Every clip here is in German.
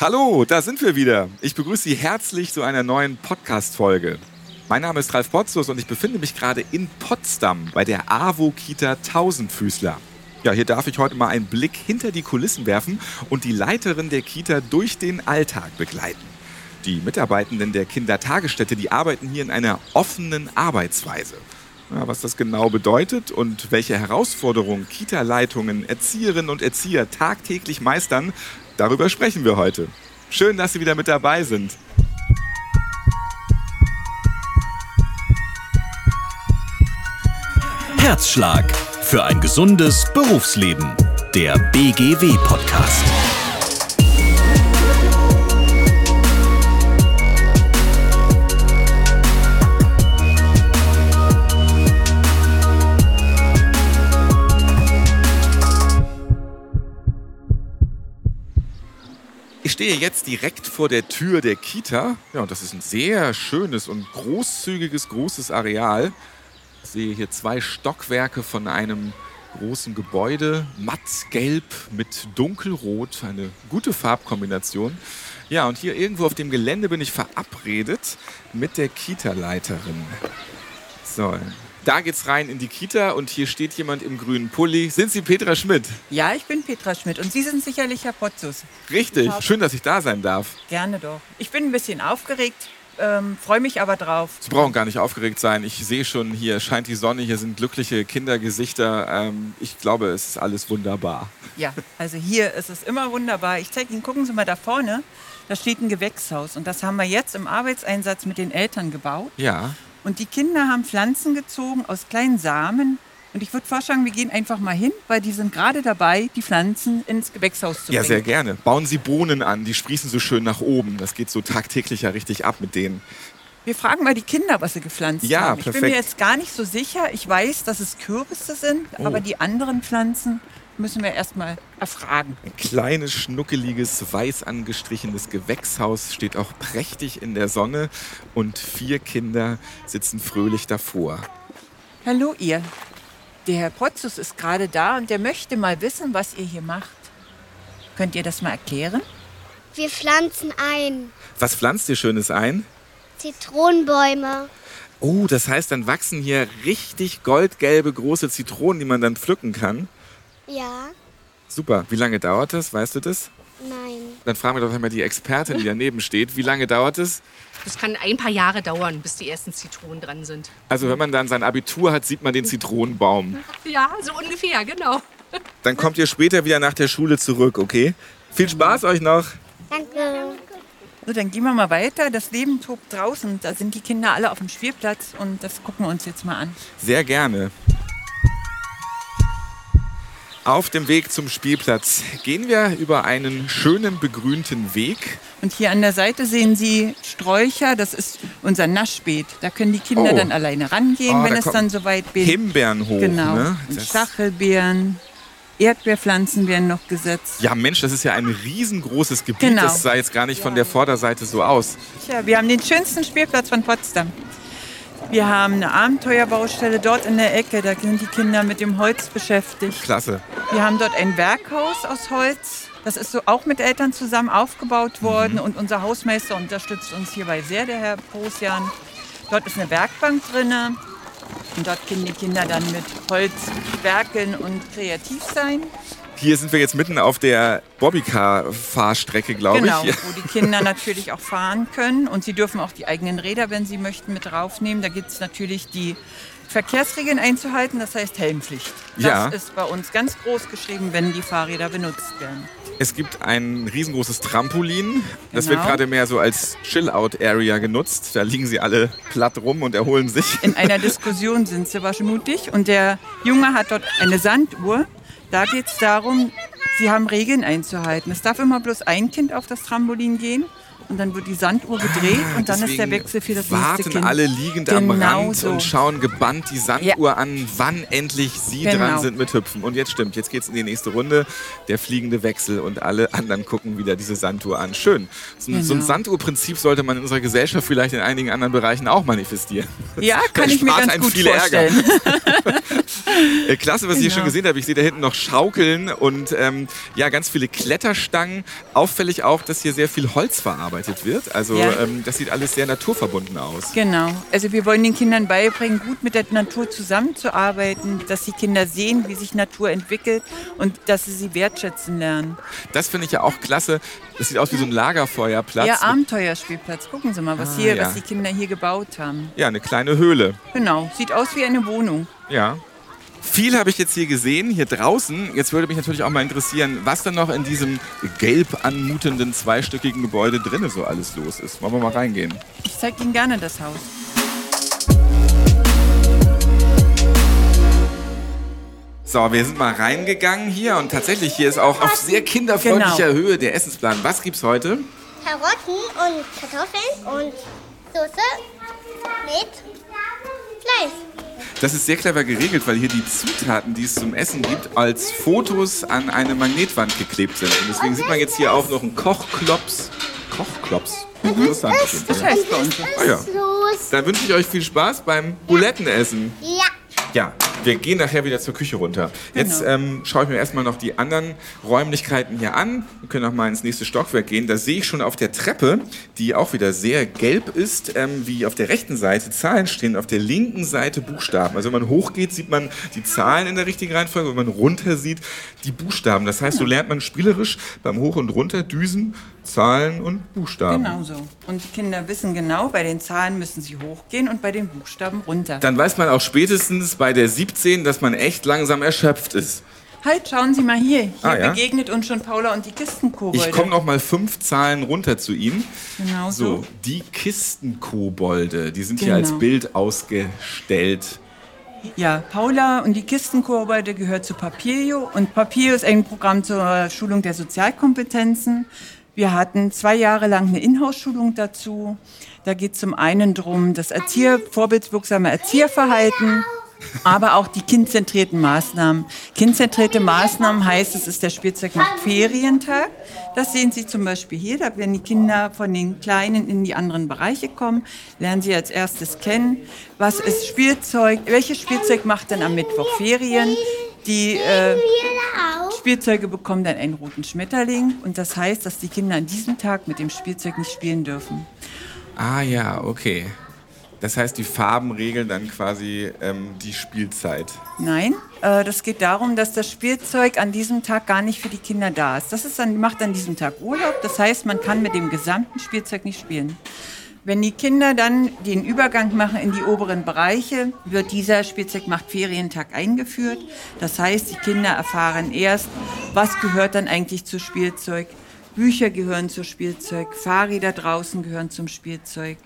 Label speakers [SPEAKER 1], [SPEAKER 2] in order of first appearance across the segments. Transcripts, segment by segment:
[SPEAKER 1] Hallo, da sind wir wieder. Ich begrüße Sie herzlich zu einer neuen Podcast-Folge. Mein Name ist Ralf Potzus und ich befinde mich gerade in Potsdam bei der AWO-Kita Tausendfüßler. Ja, hier darf ich heute mal einen Blick hinter die Kulissen werfen und die Leiterin der Kita durch den Alltag begleiten. Die Mitarbeitenden der Kindertagesstätte, die arbeiten hier in einer offenen Arbeitsweise. Ja, was das genau bedeutet und welche Herausforderungen Kita-Leitungen, Erzieherinnen und Erzieher tagtäglich meistern, darüber sprechen wir heute. Schön, dass Sie wieder mit dabei sind.
[SPEAKER 2] Herzschlag für ein gesundes Berufsleben. Der BGW-Podcast.
[SPEAKER 1] Stehe jetzt direkt vor der Tür der Kita. Ja, und das ist ein sehr schönes und großzügiges, großes Areal. Ich sehe hier zwei Stockwerke von einem großen Gebäude, mattgelb mit dunkelrot, eine gute Farbkombination. Ja, und hier irgendwo auf dem Gelände bin ich verabredet mit der Kita-Leiterin. So, da geht's rein in die Kita und hier steht jemand im grünen Pulli. Sind Sie Petra Schmidt?
[SPEAKER 3] Ja, ich bin Petra Schmidt und Sie sind sicherlich Herr Potzus.
[SPEAKER 1] Richtig, schön, dass ich da sein darf.
[SPEAKER 3] Gerne doch. Ich bin ein bisschen aufgeregt, ähm, freue mich aber drauf.
[SPEAKER 1] Sie brauchen gar nicht aufgeregt sein. Ich sehe schon, hier scheint die Sonne, hier sind glückliche Kindergesichter. Ähm, ich glaube, es ist alles wunderbar.
[SPEAKER 3] Ja, also hier ist es immer wunderbar. Ich zeige Ihnen, gucken Sie mal da vorne, da steht ein Gewächshaus und das haben wir jetzt im Arbeitseinsatz mit den Eltern gebaut.
[SPEAKER 1] Ja,
[SPEAKER 3] Und die Kinder haben Pflanzen gezogen aus kleinen Samen. Und ich würde vorschlagen, wir gehen einfach mal hin, weil die sind gerade dabei, die Pflanzen ins Gewächshaus zu
[SPEAKER 1] ja,
[SPEAKER 3] bringen.
[SPEAKER 1] sehr gerne. Bauen Sie Bohnen an, die sprießen so schön nach oben. Das geht so tagtäglich ja richtig ab mit denen.
[SPEAKER 3] Wir fragen mal die Kinder, was sie gepflanzt
[SPEAKER 1] Ja,
[SPEAKER 3] haben. Ich bin
[SPEAKER 1] perfekt.
[SPEAKER 3] mir jetzt gar nicht so sicher. Ich weiß, dass es Kürbisse sind,
[SPEAKER 1] Oh.
[SPEAKER 3] aber die anderen Pflanzen müssen wir erstmal erfragen.
[SPEAKER 1] Ein kleines, schnuckeliges, weiß angestrichenes Gewächshaus steht auch prächtig in der Sonne und vier Kinder sitzen fröhlich davor.
[SPEAKER 3] Hallo ihr. Der Herr Potzus ist gerade da und der möchte mal wissen, was ihr hier macht. Könnt ihr das mal erklären?
[SPEAKER 4] Wir pflanzen ein.
[SPEAKER 1] Was pflanzt ihr Schönes ein?
[SPEAKER 4] Zitronenbäume.
[SPEAKER 1] Oh, das heißt, dann wachsen hier richtig goldgelbe große Zitronen, die man dann pflücken kann.
[SPEAKER 4] Ja.
[SPEAKER 1] Super. Wie lange dauert das? Weißt du das?
[SPEAKER 4] Nein.
[SPEAKER 1] Dann fragen wir doch einmal die Expertin, die daneben steht. Wie lange dauert es?
[SPEAKER 5] Das kann ein paar Jahre dauern, bis die ersten Zitronen dran sind.
[SPEAKER 1] Also wenn man dann sein Abitur hat, sieht man den Zitronenbaum.
[SPEAKER 5] Ja, so ungefähr, genau.
[SPEAKER 1] Dann kommt ihr später wieder nach der Schule zurück, okay? Viel Spaß euch noch.
[SPEAKER 4] Danke.
[SPEAKER 3] So, dann gehen wir mal weiter. Das Leben tobt draußen. Da sind die Kinder alle auf dem Spielplatz und das gucken wir uns jetzt mal an.
[SPEAKER 1] Sehr gerne. Auf dem Weg zum Spielplatz gehen wir über einen schönen begrünten Weg.
[SPEAKER 3] Und hier an der Seite sehen Sie Sträucher, das ist unser Naschbeet. Da können die Kinder
[SPEAKER 1] Oh.
[SPEAKER 3] dann alleine rangehen,
[SPEAKER 1] Oh,
[SPEAKER 3] wenn
[SPEAKER 1] da
[SPEAKER 3] es dann soweit bin.
[SPEAKER 1] Himbeeren hoch.
[SPEAKER 3] Genau.
[SPEAKER 1] Ne?
[SPEAKER 3] Und Stachelbeeren, Erdbeerpflanzen werden noch gesetzt.
[SPEAKER 1] ja, Mensch, das ist ja ein riesengroßes Gebiet.
[SPEAKER 3] Genau.
[SPEAKER 1] Das sah jetzt gar nicht von der Vorderseite so aus.
[SPEAKER 3] Tja, wir haben den schönsten Spielplatz von Potsdam. Wir haben eine Abenteuerbaustelle dort in der Ecke, da sind die Kinder mit dem Holz beschäftigt.
[SPEAKER 1] Klasse.
[SPEAKER 3] Wir haben dort ein Werkhaus aus Holz. Das ist so auch mit Eltern zusammen aufgebaut worden und unser Hausmeister unterstützt uns hierbei sehr, der Herr Prosjan. Dort ist eine Werkbank drinne und dort können die Kinder dann mit Holz werkeln und kreativ sein.
[SPEAKER 1] Hier sind wir jetzt mitten auf der Bobbycar-Fahrstrecke, glaube
[SPEAKER 3] Genau,
[SPEAKER 1] ich.
[SPEAKER 3] wo die Kinder natürlich auch fahren können und sie dürfen auch die eigenen Räder, wenn sie möchten, mit draufnehmen. Da gibt es natürlich die Verkehrsregeln einzuhalten, das heißt Helmpflicht. Das
[SPEAKER 1] Ja.
[SPEAKER 3] ist bei uns ganz groß geschrieben, wenn die Fahrräder benutzt werden.
[SPEAKER 1] Es gibt ein riesengroßes Trampolin. Das
[SPEAKER 3] Genau.
[SPEAKER 1] wird gerade mehr so als Chill-Out-Area genutzt. Da liegen sie alle platt rum und erholen sich.
[SPEAKER 3] In einer Diskussion sind sie waschmutig und der Junge hat dort eine Sanduhr. Da geht es darum, sie haben Regeln einzuhalten. Es darf immer bloß ein Kind auf das Trampolin gehen und dann wird die Sanduhr gedreht und dann ist der Wechsel für das
[SPEAKER 1] warten
[SPEAKER 3] nächste Kind.
[SPEAKER 1] alle liegend am
[SPEAKER 3] Genau
[SPEAKER 1] Rand
[SPEAKER 3] so.
[SPEAKER 1] und schauen gebannt die Sanduhr an, wann endlich sie
[SPEAKER 3] Genau.
[SPEAKER 1] dran sind mit Hüpfen. Und jetzt stimmt, jetzt geht's in die nächste Runde, der fliegende Wechsel und alle anderen gucken wieder diese Sanduhr an. Schön. So, ein- so ein
[SPEAKER 3] Genau.
[SPEAKER 1] Sanduhrprinzip sollte man in unserer Gesellschaft vielleicht in einigen anderen Bereichen auch manifestieren.
[SPEAKER 3] Ja, kann ich mir ganz gut vorstellen.
[SPEAKER 1] Äh, Klasse, was ich hier
[SPEAKER 3] Genau.
[SPEAKER 1] schon gesehen habe. Ich sehe da hinten noch Schaukeln und ähm, ja, ganz viele Kletterstangen. Auffällig auch, dass hier sehr viel Holz verarbeitet wird. Also
[SPEAKER 3] Ja.
[SPEAKER 1] ähm, das sieht alles sehr naturverbunden aus.
[SPEAKER 3] Genau. Also wir wollen den Kindern beibringen, gut mit der Natur zusammenzuarbeiten, dass die Kinder sehen, wie sich Natur entwickelt und dass sie sie wertschätzen lernen.
[SPEAKER 1] Das finde ich ja auch klasse. Das sieht aus wie so ein Lagerfeuerplatz.
[SPEAKER 3] Ja, Abenteuerspielplatz. Gucken Sie mal, was,
[SPEAKER 1] Ah,
[SPEAKER 3] hier,
[SPEAKER 1] ja.
[SPEAKER 3] was die Kinder hier gebaut haben.
[SPEAKER 1] ja, eine kleine Höhle.
[SPEAKER 3] Genau. Sieht aus wie eine Wohnung.
[SPEAKER 1] Ja. Viel habe ich jetzt hier gesehen, hier draußen. Jetzt würde mich natürlich auch mal interessieren, was dann noch in diesem gelb anmutenden zweistöckigen Gebäude drinnen so alles los ist. Wollen wir mal reingehen?
[SPEAKER 3] Ich zeige Ihnen gerne das Haus.
[SPEAKER 1] So, wir sind mal reingegangen hier und tatsächlich hier ist auch auf sehr kinderfreundlicher
[SPEAKER 3] Genau.
[SPEAKER 1] Höhe der Essensplan. Was gibt's heute?
[SPEAKER 4] Karotten und Kartoffeln und Soße mit Fleisch.
[SPEAKER 1] Das ist sehr clever geregelt, weil hier die Zutaten, die es zum Essen gibt, als Fotos an eine Magnetwand geklebt sind. Und deswegen sieht man jetzt hier auch noch einen Kochklops. Kochklops? Interessant. auf jeden
[SPEAKER 3] Das heißt bei uns.
[SPEAKER 1] Ah ja.
[SPEAKER 4] Los.
[SPEAKER 1] Dann wünsche ich euch viel Spaß beim Bulettenessen.
[SPEAKER 4] Ja.
[SPEAKER 1] Ja, wir gehen nachher wieder zur Küche runter. Jetzt
[SPEAKER 3] Genau.
[SPEAKER 1] ähm, schaue ich mir erstmal noch die anderen Räumlichkeiten hier an. Wir können auch mal ins nächste Stockwerk gehen. Da sehe ich schon auf der Treppe, die auch wieder sehr gelb ist, ähm, wie auf der rechten Seite Zahlen stehen, auf der linken Seite Buchstaben. Also wenn man hochgeht, sieht man die Zahlen in der richtigen Reihenfolge. Wenn man runter sieht, die Buchstaben. Das heißt, so lernt man spielerisch beim Hoch- und Runterdüsen Zahlen und Buchstaben.
[SPEAKER 3] Genau so. Und die Kinder wissen genau, bei den Zahlen müssen sie hochgehen und bei den Buchstaben runter.
[SPEAKER 1] Dann weiß man auch spätestens bei der 17, dass man echt langsam erschöpft ist.
[SPEAKER 3] Halt, schauen Sie mal hier. Hier
[SPEAKER 1] Ah, ja?
[SPEAKER 3] begegnet uns schon Paula und die Kistenkobolde.
[SPEAKER 1] Ich komme noch mal fünf Zahlen runter zu Ihnen.
[SPEAKER 3] Genau
[SPEAKER 1] So,
[SPEAKER 3] so.
[SPEAKER 1] die Kistenkobolde, die sind hier
[SPEAKER 3] Genau.
[SPEAKER 1] als Bild ausgestellt.
[SPEAKER 3] Ja, Paula und die Kistenkobolde gehört zu Papierio und Papierio ist ein Programm zur Schulung der Sozialkompetenzen. Wir hatten zwei Jahre lang eine Inhouse-Schulung dazu. Da geht zum einen darum, das Erzieher, vorbildswirksame Erzieherverhalten, aber auch die kindzentrierten Maßnahmen. Kindzentrierte Maßnahmen heißt, es ist der Spielzeug macht Ferientag. Das sehen Sie zum Beispiel hier. Da werden die Kinder von den Kleinen in die anderen Bereiche kommen, lernen sie als erstes kennen. Was ist Spielzeug? Welches Spielzeug macht denn am Mittwoch Ferien? Die äh, Spielzeuge bekommen dann einen roten Schmetterling und das heißt, dass die Kinder an diesem Tag mit dem Spielzeug nicht spielen dürfen.
[SPEAKER 1] Ah ja, okay. Das heißt, die Farben regeln dann quasi ähm, die Spielzeit.
[SPEAKER 3] Nein, äh, das geht darum, dass das Spielzeug an diesem Tag gar nicht für die Kinder da ist. Das ist dann, macht an diesem Tag Urlaub. Das heißt, man kann mit dem gesamten Spielzeug nicht spielen. Wenn die Kinder dann den Übergang machen in die oberen Bereiche, wird dieser Spielzeug macht Ferientag eingeführt. Das heißt, die Kinder erfahren erst, was gehört dann eigentlich zu Spielzeug. Bücher gehören zu Spielzeug, Fahrräder draußen gehören zum Spielzeug.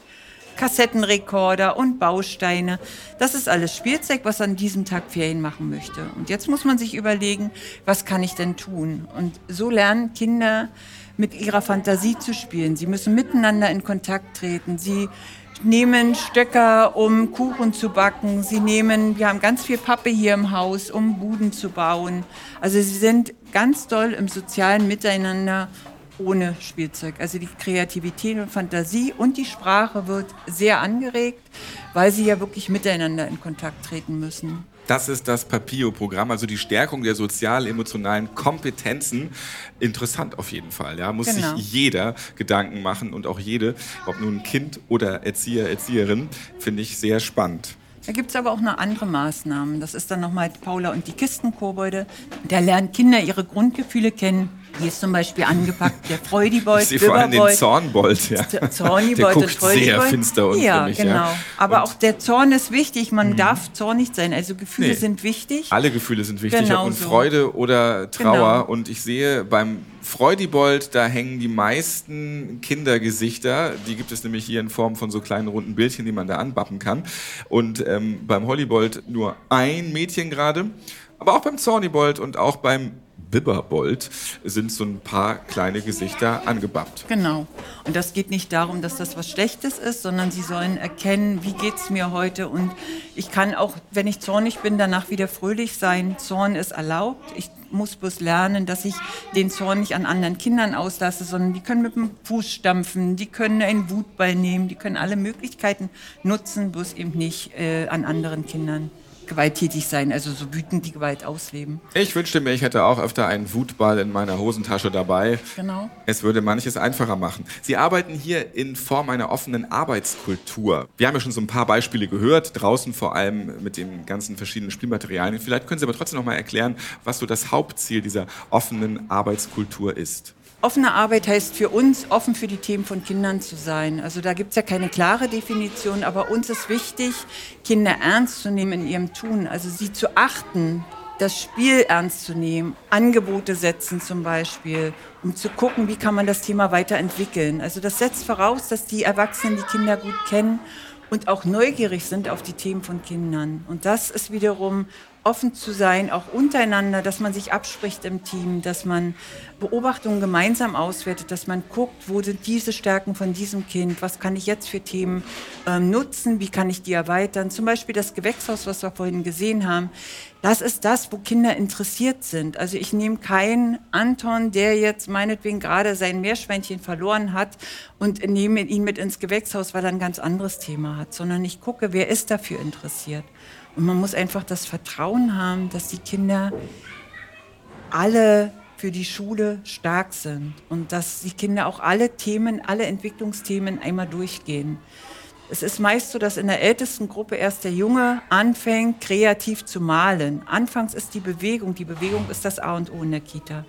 [SPEAKER 3] Kassettenrekorder und Bausteine. Das ist alles Spielzeug, was an diesem Tag Ferien machen möchte. Und jetzt muss man sich überlegen, was kann ich denn tun? Und so lernen Kinder mit ihrer Fantasie zu spielen. Sie müssen miteinander in Kontakt treten. Sie nehmen Stöcker, um Kuchen zu backen. Sie nehmen, wir haben ganz viel Pappe hier im Haus, um Buden zu bauen. Also sie sind ganz doll im sozialen Miteinander ohne Spielzeug. Also die Kreativität und Fantasie und die Sprache wird sehr angeregt, weil sie ja wirklich miteinander in Kontakt treten müssen.
[SPEAKER 1] Das ist das Papio-Programm, also die Stärkung der sozial-emotionalen Kompetenzen. Interessant auf jeden Fall. Ja, muss
[SPEAKER 3] Genau.
[SPEAKER 1] sich jeder Gedanken machen und auch jede, ob nun Kind oder Erzieher, Erzieherin, finde ich sehr spannend.
[SPEAKER 3] Da gibt es aber auch noch andere Maßnahmen. Das ist dann nochmal Paula und die Kistenkobolde. Da lernen Kinder ihre Grundgefühle kennen. Hier ist zum Beispiel angepackt der Freudibold,
[SPEAKER 1] Ich sehe vor allem den. Zornbold. Ja.
[SPEAKER 3] Der Zornibold
[SPEAKER 1] Der
[SPEAKER 3] und
[SPEAKER 1] guckt sehr finster und
[SPEAKER 3] Ja,
[SPEAKER 1] grimmig,
[SPEAKER 3] genau.
[SPEAKER 1] Ja.
[SPEAKER 3] Aber
[SPEAKER 1] und
[SPEAKER 3] auch der Zorn ist wichtig. Man darf zornig sein. Also Gefühle
[SPEAKER 1] Nee.
[SPEAKER 3] sind wichtig.
[SPEAKER 1] Alle Gefühle sind wichtig,
[SPEAKER 3] Genau
[SPEAKER 1] nun
[SPEAKER 3] so.
[SPEAKER 1] Freude oder Trauer.
[SPEAKER 3] Genau.
[SPEAKER 1] Und ich sehe beim Freudibold, da hängen die meisten Kindergesichter. Die gibt es nämlich hier in Form von so kleinen runden Bildchen, die man da anbappen kann. Und ähm, beim Hollybold nur ein Mädchen gerade. Aber auch beim Zornibold und auch beim Bibberbold sind so ein paar kleine Gesichter angebappt.
[SPEAKER 3] Genau. Und das geht nicht darum, dass das was Schlechtes ist, sondern sie sollen erkennen, wie geht's mir heute. Und ich kann auch, wenn ich zornig bin, danach wieder fröhlich sein. Zorn ist erlaubt. Ich muss bloß lernen, dass ich den Zorn nicht an anderen Kindern auslasse, sondern die können mit dem Fuß stampfen, die können einen Wutball nehmen, die können alle Möglichkeiten nutzen, bloß eben nicht äh, an anderen Kindern. Gewalttätig sein, also so wütend die Gewalt ausleben.
[SPEAKER 1] Ich wünschte mir, ich hätte auch öfter einen Wutball in meiner Hosentasche dabei.
[SPEAKER 3] Genau.
[SPEAKER 1] Es würde manches einfacher machen. Sie arbeiten hier in Form einer offenen Arbeitskultur. Wir haben ja schon so ein paar Beispiele gehört, draußen vor allem mit den ganzen verschiedenen Spielmaterialien. Vielleicht können Sie aber trotzdem noch mal erklären, was so das Hauptziel dieser offenen Arbeitskultur ist.
[SPEAKER 3] Offene Arbeit heißt für uns, offen für die Themen von Kindern zu sein. Also da gibt es ja keine klare Definition, aber uns ist wichtig, Kinder ernst zu nehmen in ihrem Tun, also sie zu achten, das Spiel ernst zu nehmen, Angebote setzen zum Beispiel, um zu gucken, wie kann man das Thema weiterentwickeln. Also das setzt voraus, dass die Erwachsenen die Kinder gut kennen und auch neugierig sind auf die Themen von Kindern. Und das ist wiederum offen zu sein, auch untereinander, dass man sich abspricht im Team, dass man Beobachtungen gemeinsam auswertet, dass man guckt, wo sind diese Stärken von diesem Kind, was kann ich jetzt für Themen ähm, nutzen, wie kann ich die erweitern. Zum Beispiel das Gewächshaus, was wir vorhin gesehen haben, das ist das, wo Kinder interessiert sind. Also ich nehme keinen Anton, der jetzt meinetwegen gerade sein Meerschweinchen verloren hat und nehme ihn mit ins Gewächshaus, weil er ein ganz anderes Thema hat, sondern ich gucke, wer ist dafür interessiert. Und man muss einfach das Vertrauen haben, dass die Kinder alle für die Schule stark sind und dass die Kinder auch alle Themen, alle Entwicklungsthemen einmal durchgehen. Es ist meist so, dass in der ältesten Gruppe erst der Junge anfängt, kreativ zu malen. Anfangs ist die Bewegung, die Bewegung ist das A und O in der Kita.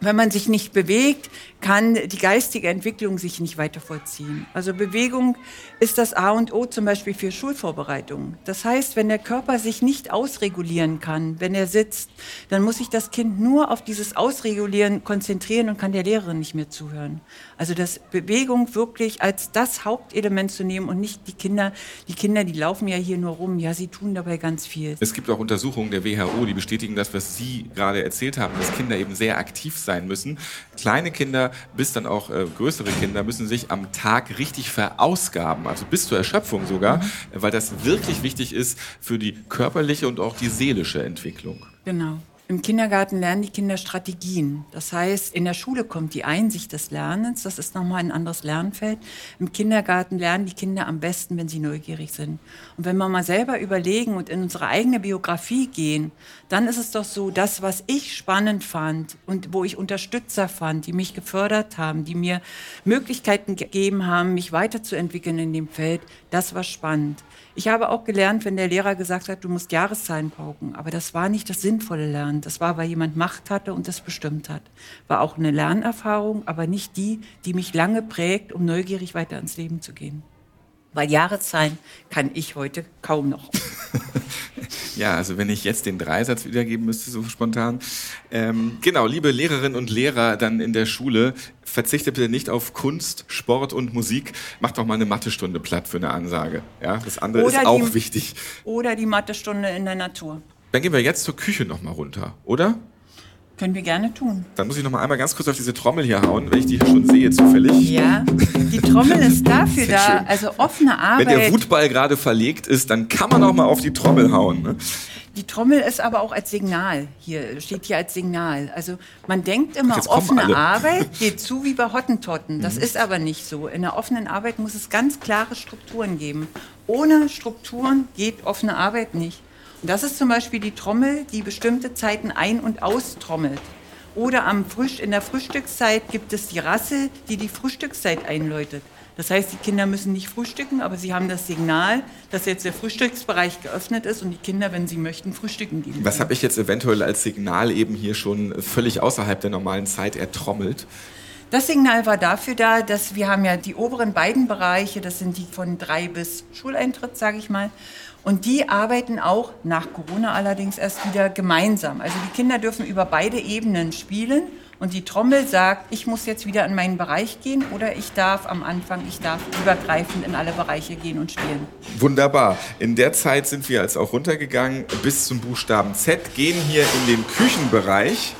[SPEAKER 3] Wenn man sich nicht bewegt, kann die geistige Entwicklung sich nicht weiter vollziehen. Also Bewegung ist das A und O zum Beispiel für Schulvorbereitungen. Das heißt, wenn der Körper sich nicht ausregulieren kann, wenn er sitzt, dann muss sich das Kind nur auf dieses Ausregulieren konzentrieren und kann der Lehrerin nicht mehr zuhören. Also das Bewegung wirklich als das Hauptelement zu nehmen und nicht die Kinder, die Kinder, die laufen ja hier nur rum, ja, sie tun dabei ganz viel.
[SPEAKER 1] Es gibt auch Untersuchungen der WHO, die bestätigen das, was Sie gerade erzählt haben, dass Kinder eben sehr aktiv sein müssen. Kleine Kinder bis dann auch äh, größere Kinder müssen sich am Tag richtig verausgaben, also bis zur Erschöpfung sogar, mhm. weil das wirklich wichtig ist für die körperliche und auch die seelische Entwicklung.
[SPEAKER 3] Genau. Im Kindergarten lernen die Kinder Strategien. Das heißt, in der Schule kommt die Einsicht des Lernens. Das ist nochmal ein anderes Lernfeld. Im Kindergarten lernen die Kinder am besten, wenn sie neugierig sind. Und wenn wir mal selber überlegen und in unsere eigene Biografie gehen, dann ist es doch so, das, was ich spannend fand und wo ich Unterstützer fand, die mich gefördert haben, die mir Möglichkeiten gegeben haben, mich weiterzuentwickeln in dem Feld, das war spannend. Ich habe auch gelernt, wenn der Lehrer gesagt hat, du musst Jahreszahlen pauken. Aber das war nicht das sinnvolle Lernen. Das war, weil jemand Macht hatte und das bestimmt hat. War auch eine Lernerfahrung, aber nicht die, die mich lange prägt, um neugierig weiter ins Leben zu gehen. Weil Jahreszahlen kann ich heute kaum noch.
[SPEAKER 1] ja, also wenn ich jetzt den Dreisatz wiedergeben müsste, so spontan. Ähm, genau, liebe Lehrerinnen und Lehrer dann in der Schule, verzichtet bitte nicht auf Kunst, Sport und Musik. Macht doch mal eine Mathestunde platt für eine Ansage. Ja, das andere oder ist auch
[SPEAKER 3] die,
[SPEAKER 1] wichtig.
[SPEAKER 3] Oder die Mathestunde in der Natur.
[SPEAKER 1] Dann gehen wir jetzt zur Küche noch mal runter, oder?
[SPEAKER 3] Können wir gerne tun.
[SPEAKER 1] Dann muss ich noch mal einmal ganz kurz auf diese Trommel hier hauen, wenn ich die hier schon sehe zufällig.
[SPEAKER 3] Ja, die Trommel ist dafür da, schön. also offene Arbeit.
[SPEAKER 1] Wenn der Wutball gerade verlegt ist, dann kann man auch mal auf die Trommel hauen. Ne?
[SPEAKER 3] Die Trommel ist aber auch als Signal hier, steht hier als Signal. Also man denkt immer, offene alle. Arbeit geht zu wie bei Hottentotten. Das mhm. ist aber nicht so. In der offenen Arbeit muss es ganz klare Strukturen geben. Ohne Strukturen geht offene Arbeit nicht. Das ist zum Beispiel die Trommel, die bestimmte Zeiten ein- und austrommelt. Oder am Frühst in der Frühstückszeit gibt es die Rasse, die die Frühstückszeit einläutet. Das heißt, die Kinder müssen nicht frühstücken, aber sie haben das Signal, dass jetzt der Frühstücksbereich geöffnet ist und die Kinder, wenn sie möchten, frühstücken gehen.
[SPEAKER 1] Was habe ich jetzt eventuell als Signal eben hier schon völlig außerhalb der normalen Zeit ertrommelt?
[SPEAKER 3] Das Signal war dafür da, dass wir haben ja die oberen beiden Bereiche, das sind die von drei bis Schuleintritt, sage ich mal. Und die arbeiten auch nach Corona allerdings erst wieder gemeinsam. Also die Kinder dürfen über beide Ebenen spielen und die Trommel sagt, ich muss jetzt wieder in meinen Bereich gehen oder ich darf am Anfang, ich darf übergreifend in alle Bereiche gehen und spielen.
[SPEAKER 1] Wunderbar. In der Zeit sind wir jetzt auch runtergegangen bis zum Buchstaben Z, gehen hier in den Küchenbereich.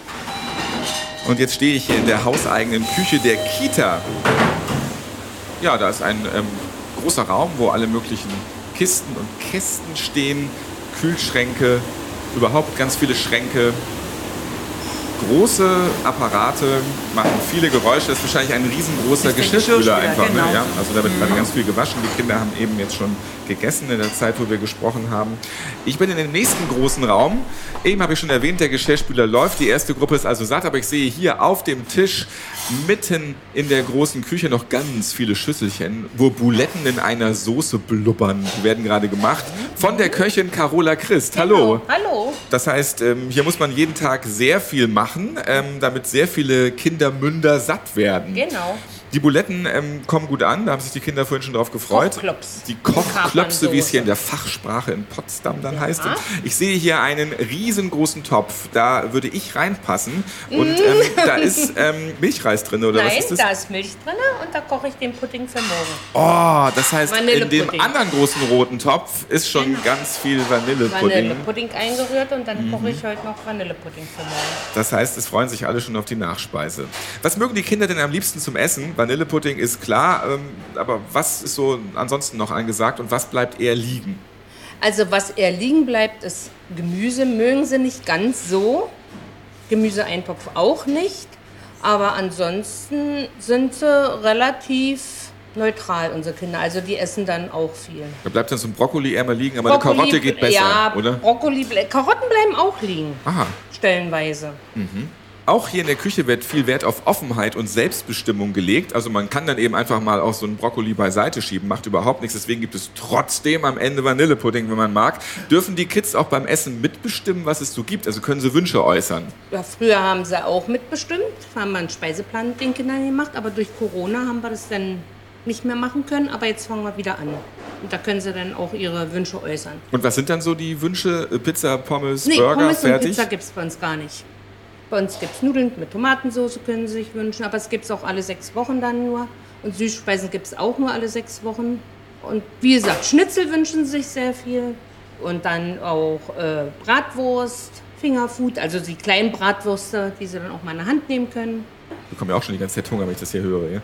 [SPEAKER 1] Und jetzt stehe ich hier in der hauseigenen Küche der Kita. Ja, da ist ein ähm, großer Raum, wo alle möglichen Kisten und Kästen stehen, Kühlschränke, überhaupt ganz viele Schränke. Große Apparate machen viele Geräusche. Das ist wahrscheinlich ein riesengroßer Geschirrspüler einfach.
[SPEAKER 3] genau.
[SPEAKER 1] Ne? Ja, also da wird gerade ganz viel gewaschen. Die Kinder haben eben jetzt schon gegessen in der Zeit, wo wir gesprochen haben. Ich bin in dem nächsten großen Raum. Eben habe ich schon erwähnt, der Geschirrspüler läuft. Die erste Gruppe ist also satt, aber ich sehe hier auf dem Tisch mitten in der großen Küche noch ganz viele Schüsselchen, wo Buletten in einer Soße blubbern. Die werden gerade gemacht von der Köchin Carola Christ. Hallo.
[SPEAKER 6] Hallo.
[SPEAKER 1] Das heißt, ähm, hier muss man jeden Tag sehr viel machen, ähm, damit sehr viele Kindermünder satt werden.
[SPEAKER 6] Genau.
[SPEAKER 1] Die Buletten ähm, kommen gut an, da haben sich die Kinder vorhin schon drauf gefreut.
[SPEAKER 6] Kochklops.
[SPEAKER 1] Die Kochklöpse, wie es hier in der Fachsprache in Potsdam dann heißt. Und ich sehe hier einen riesengroßen Topf, da würde ich reinpassen. Und ähm, da ist ähm, Milchreis drin, oder
[SPEAKER 6] Nein,
[SPEAKER 1] was ist das?
[SPEAKER 6] da ist Milch drin und da koche ich den Pudding für morgen.
[SPEAKER 1] Oh, das heißt, in dem anderen großen roten Topf ist schon ganz viel Vanillepudding.
[SPEAKER 6] Vanillepudding eingerührt und dann
[SPEAKER 1] Mhm.
[SPEAKER 6] koche ich heute noch Vanillepudding für morgen.
[SPEAKER 1] Das heißt, es freuen sich alle schon auf die Nachspeise. Was mögen die Kinder denn am liebsten zum Essen? Vanillepudding ist klar, ähm, aber was ist so ansonsten noch angesagt und was bleibt eher liegen?
[SPEAKER 6] Also was eher liegen bleibt, ist Gemüse. Mögen sie nicht ganz so. Gemüseeintopf auch nicht. Aber ansonsten sind sie relativ neutral, unsere Kinder. Also die essen dann auch viel.
[SPEAKER 1] Da bleibt dann so ein Brokkoli eher mal liegen, aber eine Karotte geht besser,
[SPEAKER 6] ja,
[SPEAKER 1] oder?
[SPEAKER 6] Brokkoli, Karotten bleiben auch liegen,
[SPEAKER 1] Aha.
[SPEAKER 6] stellenweise.
[SPEAKER 1] Auch hier in der Küche wird viel Wert auf Offenheit und Selbstbestimmung gelegt. Also man kann dann eben einfach mal auch so einen Brokkoli beiseite schieben, macht überhaupt nichts. Deswegen gibt es trotzdem am Ende Vanillepudding, wenn man mag. Dürfen die Kids auch beim Essen mitbestimmen, was es so gibt? Also können sie Wünsche äußern?
[SPEAKER 6] Ja, früher haben sie auch mitbestimmt, haben wir einen Speiseplan mit den Kindern gemacht, aber durch Corona haben wir das dann nicht mehr machen können, aber jetzt fangen wir wieder an. Und da können sie dann auch ihre Wünsche äußern.
[SPEAKER 1] Und was sind dann so die Wünsche? Pizza, Pommes,
[SPEAKER 6] Nee,
[SPEAKER 1] Burger,
[SPEAKER 6] Pommes und
[SPEAKER 1] fertig?
[SPEAKER 6] Pizza gibt es bei uns gar nicht. Bei uns gibt es Nudeln mit Tomatensauce, können Sie sich wünschen, aber es gibt es auch alle sechs Wochen dann nur. Und Süßspeisen gibt es auch nur alle sechs Wochen. Und wie gesagt, Schnitzel wünschen sich sehr viel. Und dann auch äh, Bratwurst, Fingerfood, also die kleinen Bratwürste, die sie dann auch mal in der Hand nehmen können.
[SPEAKER 1] Bekomme ja auch schon die ganze Zeit Hunger, wenn ich das hier höre. Ja,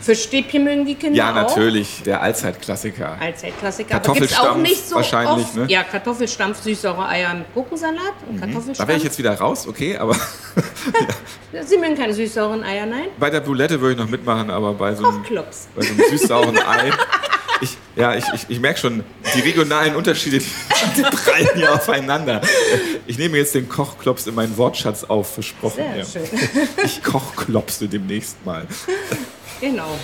[SPEAKER 6] Fischstäbchen mögen die Kinder
[SPEAKER 1] ja
[SPEAKER 6] auch.
[SPEAKER 1] natürlich, der Allzeitklassiker.
[SPEAKER 6] Allzeitklassiker. Aber gibt's auch
[SPEAKER 1] Kartoffelstampf
[SPEAKER 6] nicht so
[SPEAKER 1] wahrscheinlich,
[SPEAKER 6] oft.
[SPEAKER 1] ne?
[SPEAKER 6] Ja, Kartoffelstampf, süßsaure Eier mit Gurkensalat und Kartoffelstampf.
[SPEAKER 1] Da wäre ich jetzt wieder raus, okay, aber
[SPEAKER 6] Sie mögen keine süßsauren Eier, nein?
[SPEAKER 1] bei der Boulette würde ich noch mitmachen, aber bei so einem, bei so einem süß-sauren Ei. Ich, ja, ich, ich, ich merke schon, die regionalen Unterschiede, die, prallen hier aufeinander. Ich nehme jetzt den Kochklops in meinen Wortschatz auf, versprochen.
[SPEAKER 6] Sehr
[SPEAKER 1] ja.
[SPEAKER 6] schön.
[SPEAKER 1] Ich kochklopse demnächst mal.
[SPEAKER 6] Genau.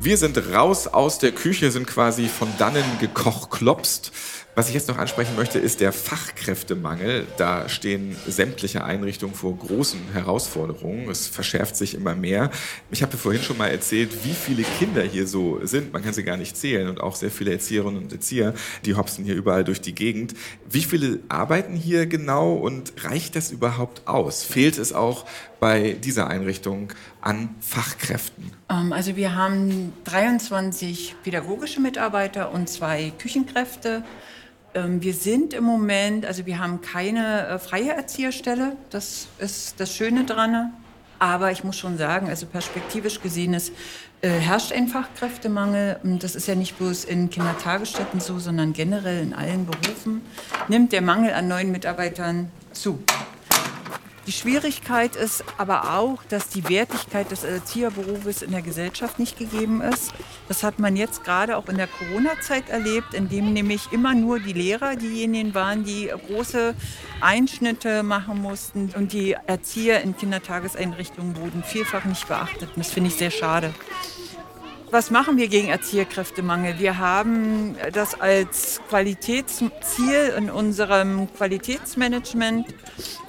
[SPEAKER 1] Wir sind raus aus der Küche, sind quasi von dannen gekochklopst. Was ich jetzt noch ansprechen möchte, ist der Fachkräftemangel. Da stehen sämtliche Einrichtungen vor großen Herausforderungen. Es verschärft sich immer mehr. Ich habe vorhin schon mal erzählt, wie viele Kinder hier so sind. Man kann sie gar nicht zählen. Und auch sehr viele Erzieherinnen und Erzieher, die hopsen hier überall durch die Gegend. Wie viele arbeiten hier genau und reicht das überhaupt aus? Fehlt es auch bei dieser Einrichtung an Fachkräften?
[SPEAKER 3] Ähm, Also wir haben 23 pädagogische Mitarbeiter und zwei Küchenkräfte. Ähm, Wir sind im Moment, also wir haben keine äh, freie Erzieherstelle, das ist das Schöne dran. Aber ich muss schon sagen, also perspektivisch gesehen ist, äh, herrscht ein Fachkräftemangel. Das ist ja nicht bloß in Kindertagesstätten so, sondern generell in allen Berufen nimmt der Mangel an neuen Mitarbeitern zu. Die Schwierigkeit ist aber auch, dass die Wertigkeit des Erzieherberufes in der Gesellschaft nicht gegeben ist. Das hat man jetzt gerade auch in der Corona-Zeit erlebt, indem nämlich immer nur die Lehrer diejenigen waren, die große Einschnitte machen mussten und die Erzieher in Kindertageseinrichtungen wurden vielfach nicht beachtet. Das finde ich sehr schade. Was machen wir gegen Erzieherkräftemangel? Wir haben das als Qualitätsziel in unserem Qualitätsmanagement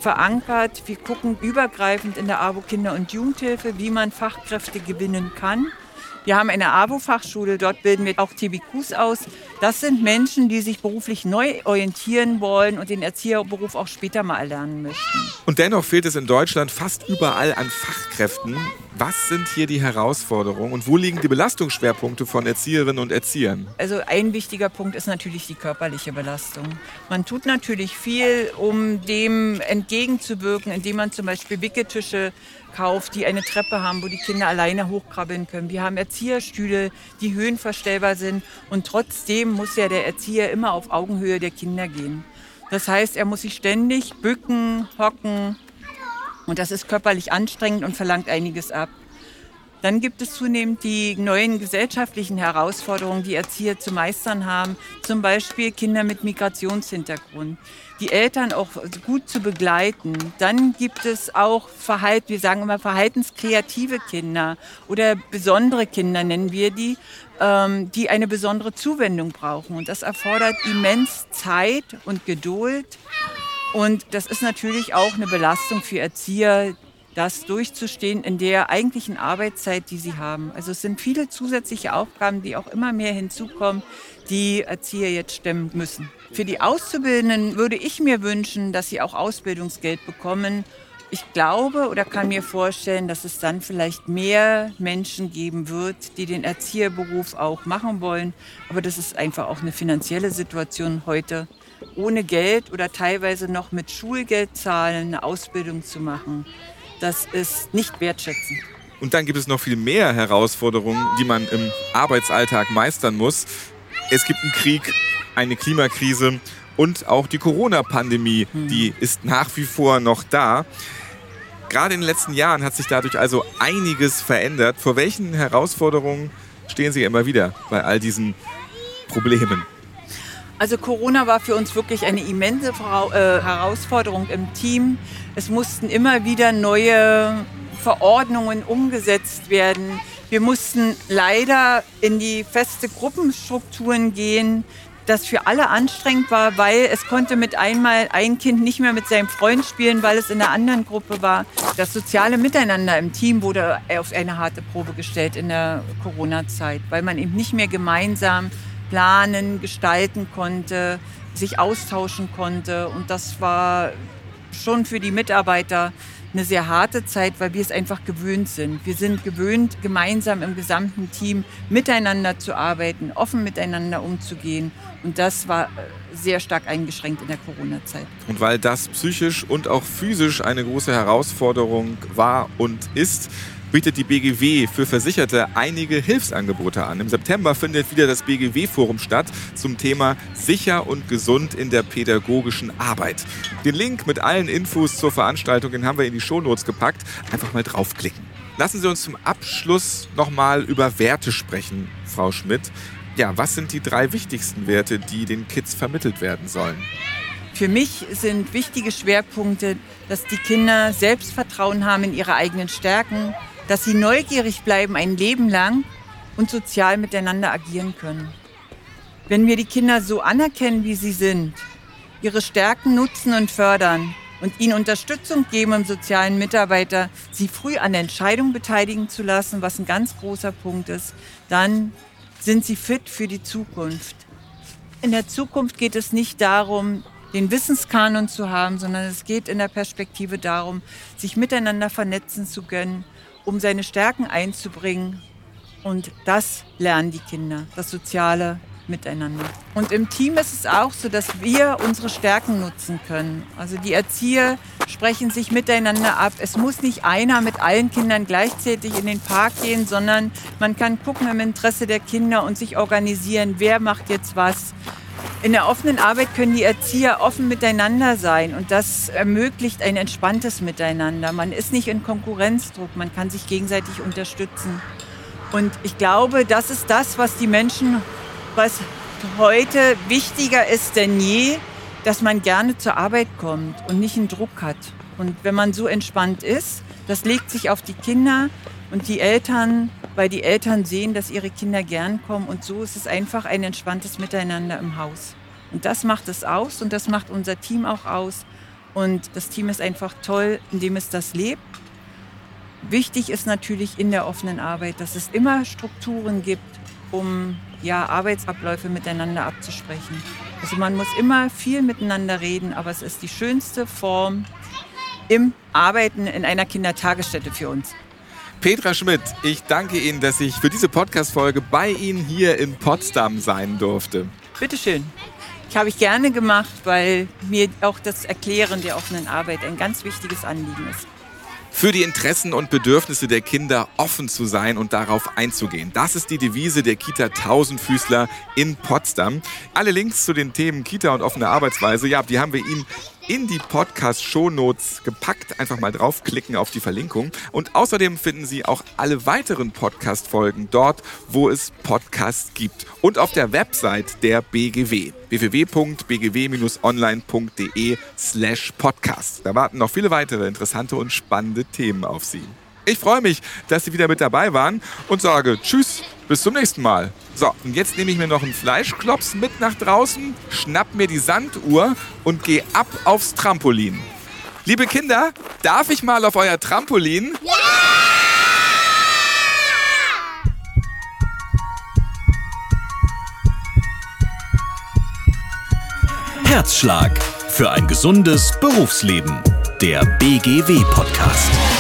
[SPEAKER 3] verankert. Wir gucken übergreifend in der AWO Kinder- und Jugendhilfe, wie man Fachkräfte gewinnen kann. Wir haben eine AWO-Fachschule, dort bilden wir auch TBQs aus. Das sind Menschen, die sich beruflich neu orientieren wollen und den Erzieherberuf auch später mal erlernen möchten.
[SPEAKER 1] Und dennoch fehlt es in Deutschland fast überall an Fachkräften. Was sind hier die Herausforderungen und wo liegen die Belastungsschwerpunkte von Erzieherinnen und Erziehern?
[SPEAKER 3] Also ein wichtiger Punkt ist natürlich die körperliche Belastung. Man tut natürlich viel, um dem entgegenzuwirken, indem man zum Beispiel Wicketische kauft, die eine Treppe haben, wo die Kinder alleine hochkrabbeln können. Wir haben Erzieherstühle, die höhenverstellbar sind und trotzdem muss ja der Erzieher immer auf Augenhöhe der Kinder gehen. Das heißt, er muss sich ständig bücken, hocken, und das ist körperlich anstrengend und verlangt einiges ab. Dann gibt es zunehmend die neuen gesellschaftlichen Herausforderungen, die Erzieher zu meistern haben. Zum Beispiel Kinder mit Migrationshintergrund. Die Eltern auch gut zu begleiten. Dann gibt es auch Verhalt, wir sagen immer verhaltenskreative Kinder oder besondere Kinder nennen wir die, ähm, die eine besondere Zuwendung brauchen. Und das erfordert immens Zeit und Geduld und das ist natürlich auch eine Belastung für Erzieher, das durchzustehen in der eigentlichen Arbeitszeit, die sie haben. Also es sind viele zusätzliche Aufgaben, die auch immer mehr hinzukommen, die Erzieher jetzt stemmen müssen. Für die Auszubildenden würde ich mir wünschen, dass sie auch Ausbildungsgeld bekommen. Ich glaube oder kann mir vorstellen, dass es dann vielleicht mehr Menschen geben wird, die den Erzieherberuf auch machen wollen. Aber das ist einfach auch eine finanzielle Situation heute ohne Geld oder teilweise noch mit Schulgeld zahlen eine Ausbildung zu machen, das ist nicht wertschätzend.
[SPEAKER 1] Und dann gibt es noch viel mehr Herausforderungen, die man im Arbeitsalltag meistern muss. Es gibt einen Krieg, eine Klimakrise und auch die Corona-Pandemie, hm. die ist nach wie vor noch da. Gerade in den letzten Jahren hat sich dadurch also einiges verändert. Vor welchen Herausforderungen stehen Sie immer wieder bei all diesen Problemen?
[SPEAKER 3] Also Corona war für uns wirklich eine immense äh, Herausforderung im Team. Es mussten immer wieder neue Verordnungen umgesetzt werden. Wir mussten leider in die feste Gruppenstrukturen gehen, das für alle anstrengend war, weil es konnte mit einmal ein Kind nicht mehr mit seinem Freund spielen, weil es in der anderen Gruppe war. Das soziale Miteinander im Team wurde auf eine harte Probe gestellt in der Corona-Zeit, weil man eben nicht mehr gemeinsam planen, gestalten konnte, sich austauschen konnte. Und das war schon für die Mitarbeiter eine sehr harte Zeit, weil wir es einfach gewöhnt sind. Wir sind gewöhnt, gemeinsam im gesamten Team miteinander zu arbeiten, offen miteinander umzugehen. Und das war äh, sehr stark eingeschränkt in der Corona-Zeit.
[SPEAKER 1] Und weil das psychisch und auch physisch eine große Herausforderung war und ist, bietet die BGW für Versicherte einige Hilfsangebote an. Im September findet wieder das BGW-Forum statt zum Thema Sicher und gesund in der pädagogischen Arbeit. Den Link mit allen Infos zur Veranstaltung den haben wir in die Shownotes gepackt. Einfach mal draufklicken. Lassen Sie uns zum Abschluss nochmal über Werte sprechen, Frau Schmidt. Ja, was sind die drei wichtigsten Werte, die den Kids vermittelt werden sollen?
[SPEAKER 3] Für mich sind wichtige Schwerpunkte, dass die Kinder Selbstvertrauen haben in ihre eigenen Stärken, dass sie neugierig bleiben ein Leben lang und sozial miteinander agieren können. Wenn wir die Kinder so anerkennen, wie sie sind, ihre Stärken nutzen und fördern und ihnen Unterstützung geben im sozialen Mitarbeiter, sie früh an der Entscheidung beteiligen zu lassen, was ein ganz großer Punkt ist, dann sind sie fit für die Zukunft. In der Zukunft geht es nicht darum, den Wissenskanon zu haben, sondern es geht in der Perspektive darum, sich miteinander vernetzen zu können, um seine Stärken einzubringen. Und das lernen die Kinder, das soziale Miteinander. Und im Team ist es auch so, dass wir unsere Stärken nutzen können. Also die Erzieher sprechen sich miteinander ab. Es muss nicht einer mit allen Kindern gleichzeitig in den Park gehen, sondern man kann gucken im Interesse der Kinder und sich organisieren, wer macht jetzt was. In der offenen Arbeit können die Erzieher offen miteinander sein und das ermöglicht ein entspanntes Miteinander. Man ist nicht in Konkurrenzdruck, man kann sich gegenseitig unterstützen. Und ich glaube, das ist das, was die Menschen, was heute wichtiger ist denn je, dass man gerne zur Arbeit kommt und nicht einen Druck hat. Und wenn man so entspannt ist, das legt sich auf die Kinder und die Eltern weil die Eltern sehen, dass ihre Kinder gern kommen und so ist es einfach ein entspanntes Miteinander im Haus. Und das macht es aus und das macht unser Team auch aus. Und das Team ist einfach toll, indem es das lebt. Wichtig ist natürlich in der offenen Arbeit, dass es immer Strukturen gibt, um ja, Arbeitsabläufe miteinander abzusprechen. Also man muss immer viel miteinander reden, aber es ist die schönste Form im Arbeiten in einer Kindertagesstätte für uns.
[SPEAKER 1] Petra Schmidt, ich danke Ihnen, dass ich für diese Podcast-Folge bei Ihnen hier in Potsdam sein durfte.
[SPEAKER 3] Bitteschön. Ich habe ich gerne gemacht, weil mir auch das Erklären der offenen Arbeit ein ganz wichtiges Anliegen ist
[SPEAKER 1] für die Interessen und Bedürfnisse der Kinder offen zu sein und darauf einzugehen. Das ist die Devise der Kita Tausendfüßler in Potsdam. Alle Links zu den Themen Kita und offene Arbeitsweise, ja, die haben wir Ihnen in die Podcast-Shownotes gepackt. Einfach mal draufklicken auf die Verlinkung. Und außerdem finden Sie auch alle weiteren Podcast-Folgen dort, wo es Podcasts gibt. Und auf der Website der BGW www.bgw-online.de slash podcast. Da warten noch viele weitere interessante und spannende Themen auf Sie. Ich freue mich, dass Sie wieder mit dabei waren und sage Tschüss, bis zum nächsten Mal. So, und jetzt nehme ich mir noch einen Fleischklops mit nach draußen, schnapp mir die Sanduhr und gehe ab aufs Trampolin. Liebe Kinder, darf ich mal auf euer Trampolin? Ja!
[SPEAKER 2] Herzschlag für ein gesundes Berufsleben. Der BGW-Podcast.